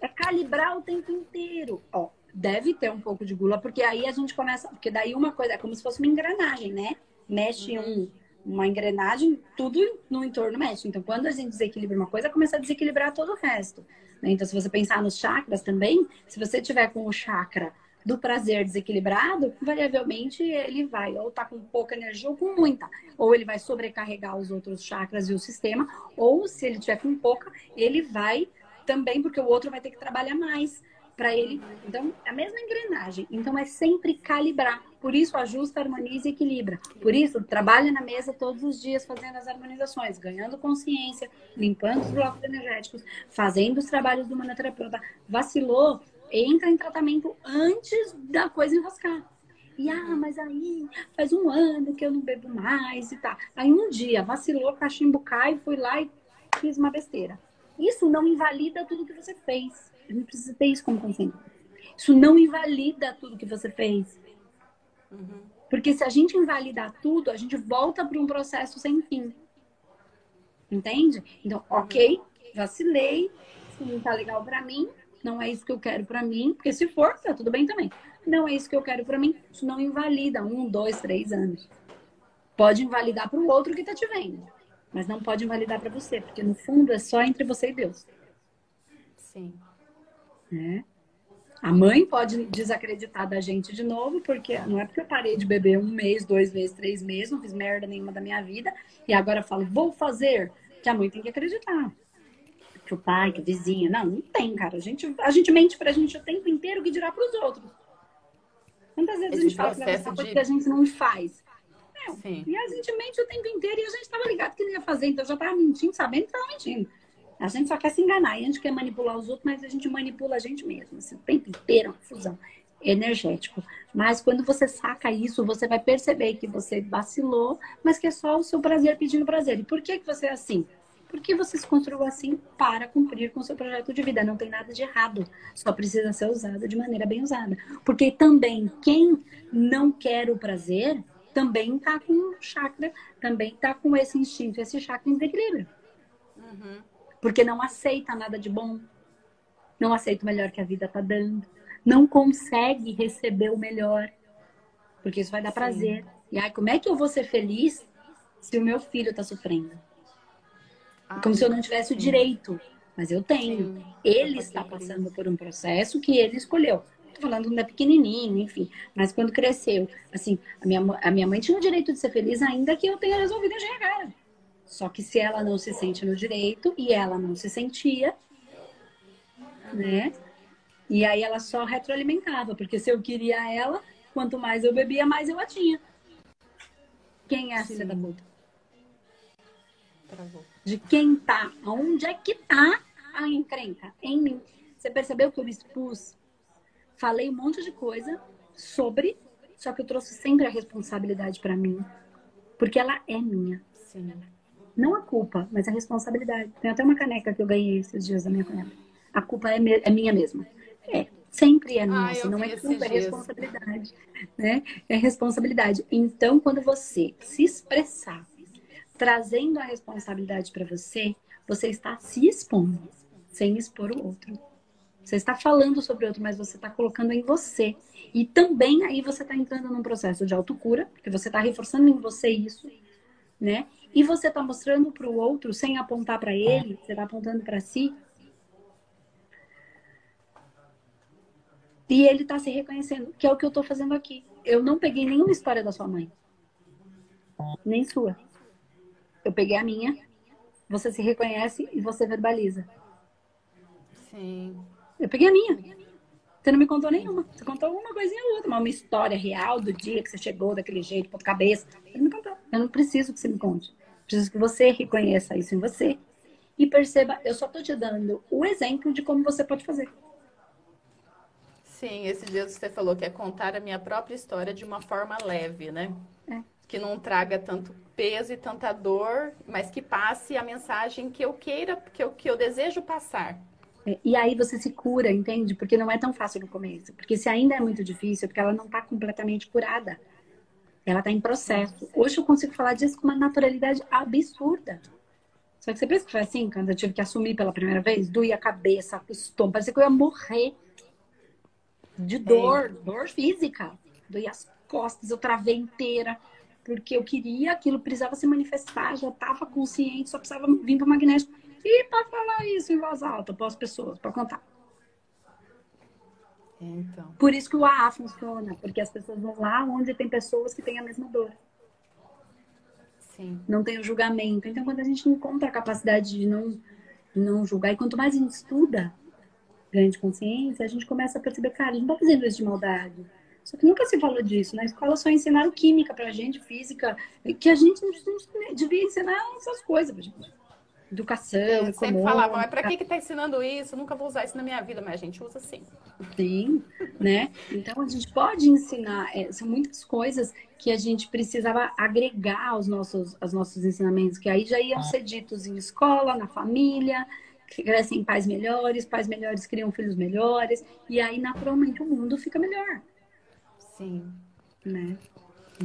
É calibrar o tempo inteiro. Ó, deve ter um pouco de gula, porque aí a gente começa. Porque daí uma coisa, é como se fosse uma engrenagem, né? Mexe uhum. um, uma engrenagem, tudo no entorno mexe. Então, quando a gente desequilibra uma coisa, começa a desequilibrar todo o resto. Né? Então, se você pensar nos chakras também, se você tiver com o chakra do prazer desequilibrado, variavelmente ele vai ou tá com pouca energia ou com muita. Ou ele vai sobrecarregar os outros chakras e o sistema, ou se ele tiver com pouca, ele vai também, porque o outro vai ter que trabalhar mais para ele. Então, é a mesma engrenagem. Então, é sempre calibrar. Por isso, ajusta, harmoniza e equilibra. Por isso, trabalha na mesa todos os dias fazendo as harmonizações, ganhando consciência, limpando os blocos energéticos, fazendo os trabalhos do manoterapeuta. Vacilou, entra em tratamento antes da coisa enroscar. E, ah, mas aí faz um ano que eu não bebo mais e tá. Aí um dia vacilou, cachimbo cai, fui lá e fiz uma besteira. Isso não invalida tudo que você fez. A gente precisa ter isso como consciência. Isso não invalida tudo que você fez. Uhum. Porque se a gente invalidar tudo, a gente volta para um processo sem fim. Entende? Então, ok, vacilei, isso não tá legal para mim, não é isso que eu quero para mim, porque se for, tá tudo bem também. Não é isso que eu quero para mim, isso não invalida um, dois, três anos. Pode invalidar para o outro que tá te vendo, mas não pode invalidar para você, porque no fundo é só entre você e Deus. Sim. Né? A mãe pode desacreditar da gente de novo, porque não é porque eu parei de beber um mês, dois meses, três meses, não fiz merda nenhuma da minha vida, e agora falo, vou fazer, que a mãe tem que acreditar. Que o pai, que o vizinho. Não, não tem, cara. A gente, a gente mente pra gente o tempo inteiro que dirá pros outros. Quantas vezes Esse a gente fala que essa coisa que a gente não faz? É, e a gente mente o tempo inteiro e a gente tava ligado que não ia fazer, então já tava mentindo, sabendo que tava mentindo. A gente só quer se enganar. E a gente quer manipular os outros, mas a gente manipula a gente mesmo. Assim, o tempo inteiro, uma fusão energético. Mas quando você saca isso, você vai perceber que você vacilou, mas que é só o seu prazer pedindo prazer. E por que, que você é assim? Porque você se construiu assim para cumprir com o seu projeto de vida. Não tem nada de errado. Só precisa ser usado de maneira bem usada. Porque também quem não quer o prazer também está com chakra, também está com esse instinto, esse chakra em desequilíbrio. Uhum porque não aceita nada de bom, não aceita o melhor que a vida está dando, não consegue receber o melhor, porque isso vai dar Sim. prazer. E aí, como é que eu vou ser feliz se o meu filho está sofrendo? Ai, como se eu não tivesse o direito, mas eu tenho. Sim, ele está passando por um processo que ele escolheu. Tô falando quando é pequenininho, enfim. Mas quando cresceu, assim, a minha, a minha mãe tinha o direito de ser feliz ainda que eu tenha resolvido enxergar. Só que se ela não se sente no direito e ela não se sentia, né? E aí ela só retroalimentava, porque se eu queria ela, quanto mais eu bebia, mais eu a tinha. Quem é a filha da puta? De quem tá, onde é que tá a encrenca? Em mim. Você percebeu que eu expus? Falei um monte de coisa sobre, só que eu trouxe sempre a responsabilidade para mim. Porque ela é minha. Sim. Não a culpa, mas a responsabilidade. Tem até uma caneca que eu ganhei esses dias da minha cunhada. A culpa é, é minha mesma. É, sempre é minha. Ah, não é culpa, é responsabilidade. Né? É responsabilidade. Então, quando você se expressar trazendo a responsabilidade para você, você está se expondo, sem expor o outro. Você está falando sobre o outro, mas você está colocando em você. E também aí você está entrando num processo de autocura, porque você está reforçando em você isso, né? E você está mostrando para o outro, sem apontar para ele, você está apontando para si. E ele está se reconhecendo, que é o que eu estou fazendo aqui. Eu não peguei nenhuma história da sua mãe, nem sua. Eu peguei a minha, você se reconhece e você verbaliza. Sim. Eu peguei a minha. Você não me contou nenhuma. Você contou uma coisinha ou outra, uma história real do dia que você chegou daquele jeito, ponto cabeça. Você não me contou. Eu não preciso que você me conte. Preciso que você reconheça isso em você e perceba, eu só estou te dando o exemplo de como você pode fazer. Sim, esse dia você falou que é contar a minha própria história de uma forma leve, né? É. Que não traga tanto peso e tanta dor, mas que passe a mensagem que eu queira, que eu, que eu desejo passar. É, e aí você se cura, entende? Porque não é tão fácil no começo. Porque se ainda é muito difícil, é porque ela não está completamente curada. Ela está em processo. Hoje eu consigo falar disso com uma naturalidade absurda. Só que você pensa que foi assim, quando eu tive que assumir pela primeira vez? Doía a cabeça, o estômago, parecia que eu ia morrer de dor, é. dor física. Doía as costas, eu travei inteira, porque eu queria, aquilo precisava se manifestar, já estava consciente, só precisava vir para o magnético. E para falar isso em voz alta para as pessoas, para contar. Então. Por isso que o AA funciona, porque as pessoas vão lá onde tem pessoas que têm a mesma dor. Sim. Não tem o julgamento. Então, quando a gente encontra a capacidade de não, não julgar, e quanto mais a gente estuda grande consciência, a gente começa a perceber, cara, a gente não está fazendo isso de maldade. Só que nunca se falou disso. Na escola só ensinaram química pra gente, física, que a gente não devia ensinar essas coisas pra gente educação, Eu sempre falava, mas para que que tá ensinando isso? nunca vou usar isso na minha vida, mas a gente usa sim. Sim, né? Então a gente pode ensinar, é, são muitas coisas que a gente precisava agregar aos nossos, aos nossos ensinamentos, que aí já iam ser ditos em escola, na família, que crescem pais melhores, pais melhores criam filhos melhores, e aí naturalmente o mundo fica melhor. Sim. Né?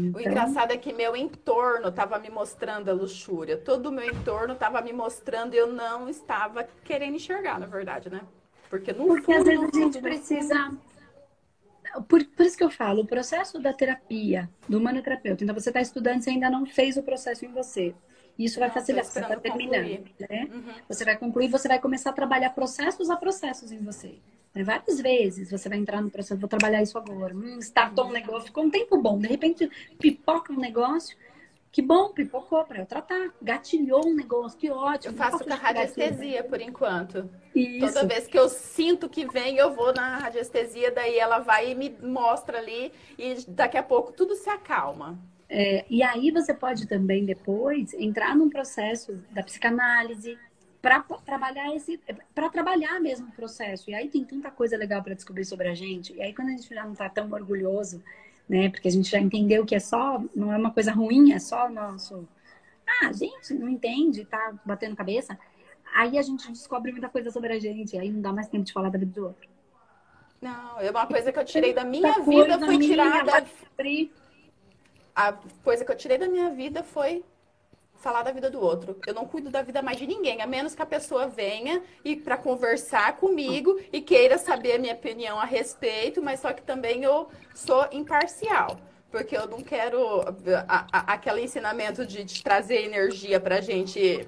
Então... O engraçado é que meu entorno estava me mostrando a luxúria. Todo o meu entorno estava me mostrando e eu não estava querendo enxergar, na verdade, né? Porque no Porque fundo, às vezes a gente precisa. Por, por isso que eu falo, o processo da terapia, do humanoterapeuta. Então, você está estudando, você ainda não fez o processo em você. Isso vai facilitar, você terminando. Né? Uhum. Você vai concluir, você vai começar a trabalhar processos a processos em você. Né? Várias vezes você vai entrar no processo, vou trabalhar isso agora. Hum, startou um negócio, ficou um tempo bom. De repente, pipoca um negócio. Que bom, pipocou para eu tratar. Gatilhou um negócio, que ótimo. Eu faço com a radiestesia por enquanto. Isso. Toda vez que eu sinto que vem, eu vou na radiestesia, daí ela vai e me mostra ali, e daqui a pouco tudo se acalma. É, e aí você pode também depois entrar num processo da psicanálise, para trabalhar esse para trabalhar mesmo o processo. E aí tem tanta coisa legal para descobrir sobre a gente. E aí quando a gente já não está tão orgulhoso né porque a gente já entendeu que é só não é uma coisa ruim é só nosso ah gente não entende tá batendo cabeça. Aí a gente descobre muita coisa sobre a gente aí não dá mais tempo de falar da vida do outro. Não é uma coisa que eu tirei da minha vida foi tirada a coisa que eu tirei da minha vida foi falar da vida do outro. Eu não cuido da vida mais de ninguém, a menos que a pessoa venha e para conversar comigo e queira saber a minha opinião a respeito, mas só que também eu sou imparcial. Porque eu não quero a, a, aquele ensinamento de, de trazer energia pra gente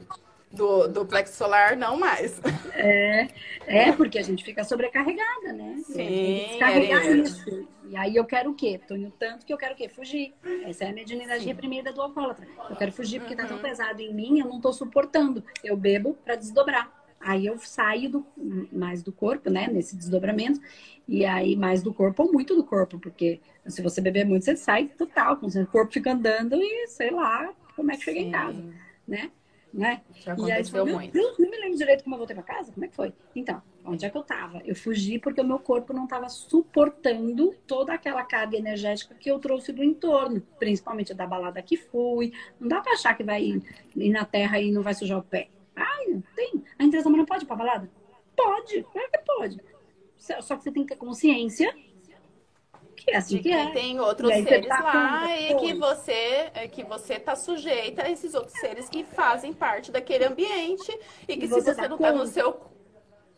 do, do plexo solar, não mais. É, é, porque a gente fica sobrecarregada, né? Sim. Descarregar é isso. E aí eu quero o quê? Tô indo tanto que eu quero o quê? Fugir. Essa é a mediunidade reprimida do alcoólatra. Eu quero fugir porque uhum. tá tão uhum. pesado em mim, eu não tô suportando. Eu bebo para desdobrar. Aí eu saio do, mais do corpo, né? Nesse desdobramento. E aí mais do corpo ou muito do corpo. Porque se você beber muito, você sai total. O corpo fica andando e sei lá como é que chega em casa, né? Né? Já aconteceu e aí, muito. Deus, não me lembro direito como eu voltei pra casa, como é que foi? Então, onde é que eu tava? Eu fugi porque o meu corpo não tava suportando toda aquela carga energética que eu trouxe do entorno, principalmente da balada que fui. Não dá pra achar que vai ir, ir na terra e não vai sujar o pé. Ai, tem. A empresa não pode ir pra balada? Pode, claro que pode. Só que você tem que ter consciência que é assim de que, que é. tem outros seres tá lá e que você é, que você tá sujeita a esses outros seres que fazem parte daquele ambiente e que E se você você dá não tá no seu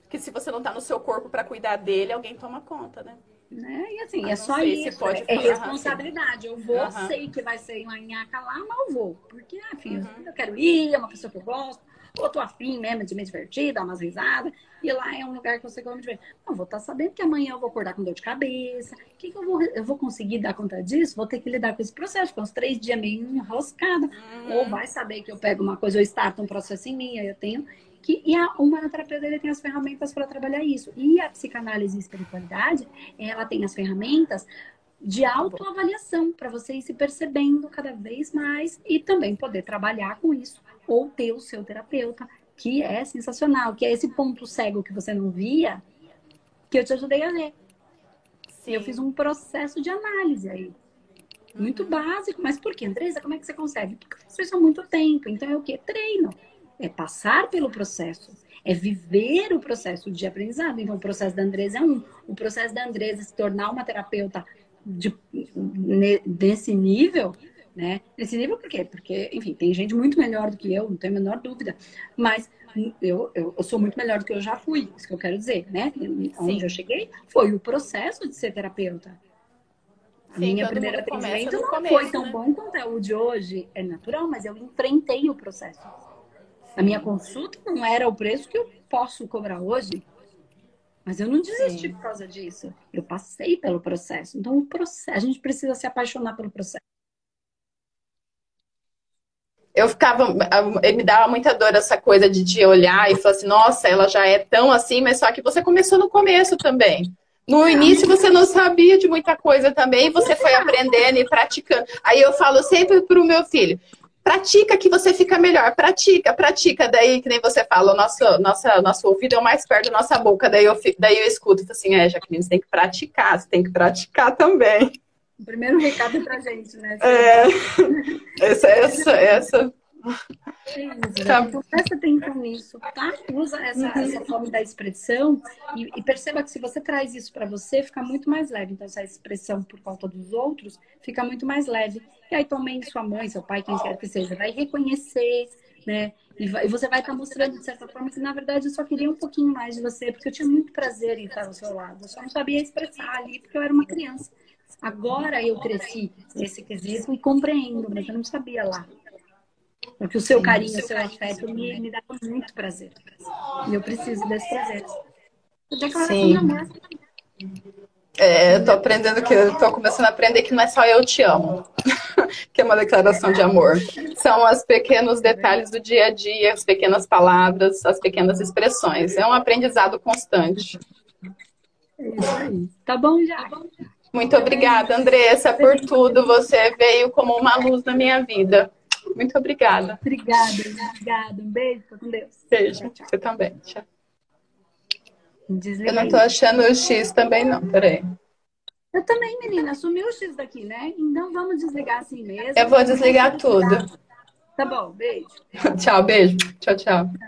que se você não tá no seu corpo para cuidar dele, alguém toma conta, né? Né? E assim, Ah, é só isso. pode é responsabilidade. Eu vou, Aham. sei que vai ser uma nhaca lá, mas eu vou. Porque, ah, filho, Uhum. eu quero ir, é uma pessoa que eu gosto. Ou tô afim mesmo de me divertir, dar umas risadas. E lá é um lugar que eu sei que eu vou me divertir. Eu vou estar sabendo que amanhã eu vou acordar com dor de cabeça. O que, que eu vou eu vou conseguir dar conta disso? Vou ter que lidar com esse processo. Ficar uns três dias meio enroscada. Uhum. Ou vai saber que eu pego uma coisa, eu starto um processo em mim, aí eu tenho que e a humanoterapeuta ele tem as ferramentas para trabalhar isso. E a psicanálise e espiritualidade, ela tem as ferramentas de autoavaliação para você ir se percebendo cada vez mais e também poder trabalhar com isso ou ter o seu terapeuta, que é sensacional, que é esse ponto cego que você não via, que eu te ajudei a ver. Sim. Eu fiz um processo de análise aí. Muito Uhum. básico, mas por quê, Andresa? Como é que você consegue? Porque eu faço isso há muito tempo. Então é o quê? Treino. É passar pelo processo. É viver o processo de aprendizado. Então, o processo da Andresa é um. O processo da Andresa se tornar uma terapeuta de, nesse nível, né? Nesse nível por quê? Porque, enfim, tem gente muito melhor do que eu, não tenho a menor dúvida. Mas eu, eu, eu sou muito melhor do que eu já fui, isso que eu quero dizer, né? Onde eu cheguei foi o processo de ser terapeuta. A Sim, minha primeira atendimento não começo, foi tão né? bom quanto é o de hoje. É natural, mas eu enfrentei o processo. A minha consulta não era o preço que eu posso cobrar hoje. Mas eu não desisti Sim. por causa disso. Eu passei pelo processo. Então, o processo, a gente precisa se apaixonar pelo processo. Eu ficava, me dava muita dor essa coisa de te olhar e falar assim, nossa, ela já é tão assim, mas só que você começou no começo também. No início você não sabia de muita coisa também, você foi aprendendo e praticando. Aí eu falo sempre pro meu filho, pratica que você fica melhor, pratica, pratica. Daí, que nem você fala, o nosso, nossa, nosso ouvido é o mais perto da nossa boca. Daí eu, daí eu escuto assim, é, Jaqueline, você tem que praticar, você tem que praticar também. O primeiro recado é pra gente, né? É, essa, essa, essa. Isso, Tá. né? Então, presta atenção nisso, tá? Usa essa, essa forma da expressão e, e perceba que se você traz isso para você, fica muito mais leve. Então, essa expressão por conta dos outros fica muito mais leve. E aí também sua mãe, seu pai, quem quer que seja, vai reconhecer, né? E, vai- e você vai estar mostrando, de certa forma, que na verdade eu só queria um pouquinho mais de você, porque eu tinha muito prazer em estar ao seu lado. Eu só não sabia expressar ali, porque eu era uma criança. Agora eu cresci nesse quesito e compreendo, mas eu não sabia lá. Porque o seu carinho, o seu afeto me, me dava muito prazer. E eu preciso desse prazer. Declaração Sim. de amor. É, eu tô aprendendo que eu tô começando a aprender que não é só eu te amo, que é uma declaração de amor. São os pequenos detalhes do dia a dia, as pequenas palavras, as pequenas expressões. É um aprendizado constante. É isso aí. Tá bom já? Muito obrigada, Andressa, por tudo. Você veio como uma luz na minha vida. Muito obrigada. Obrigada, obrigada. Um beijo, com Deus. Beijo. Você também. Tchau. Desliga Eu não tô achando o X também, não. Peraí. Eu também, menina. Sumiu o X daqui, né? Então vamos desligar assim mesmo. Eu vou desligar tudo. Tá bom, beijo. Tchau, beijo. Tchau, tchau. Tchau.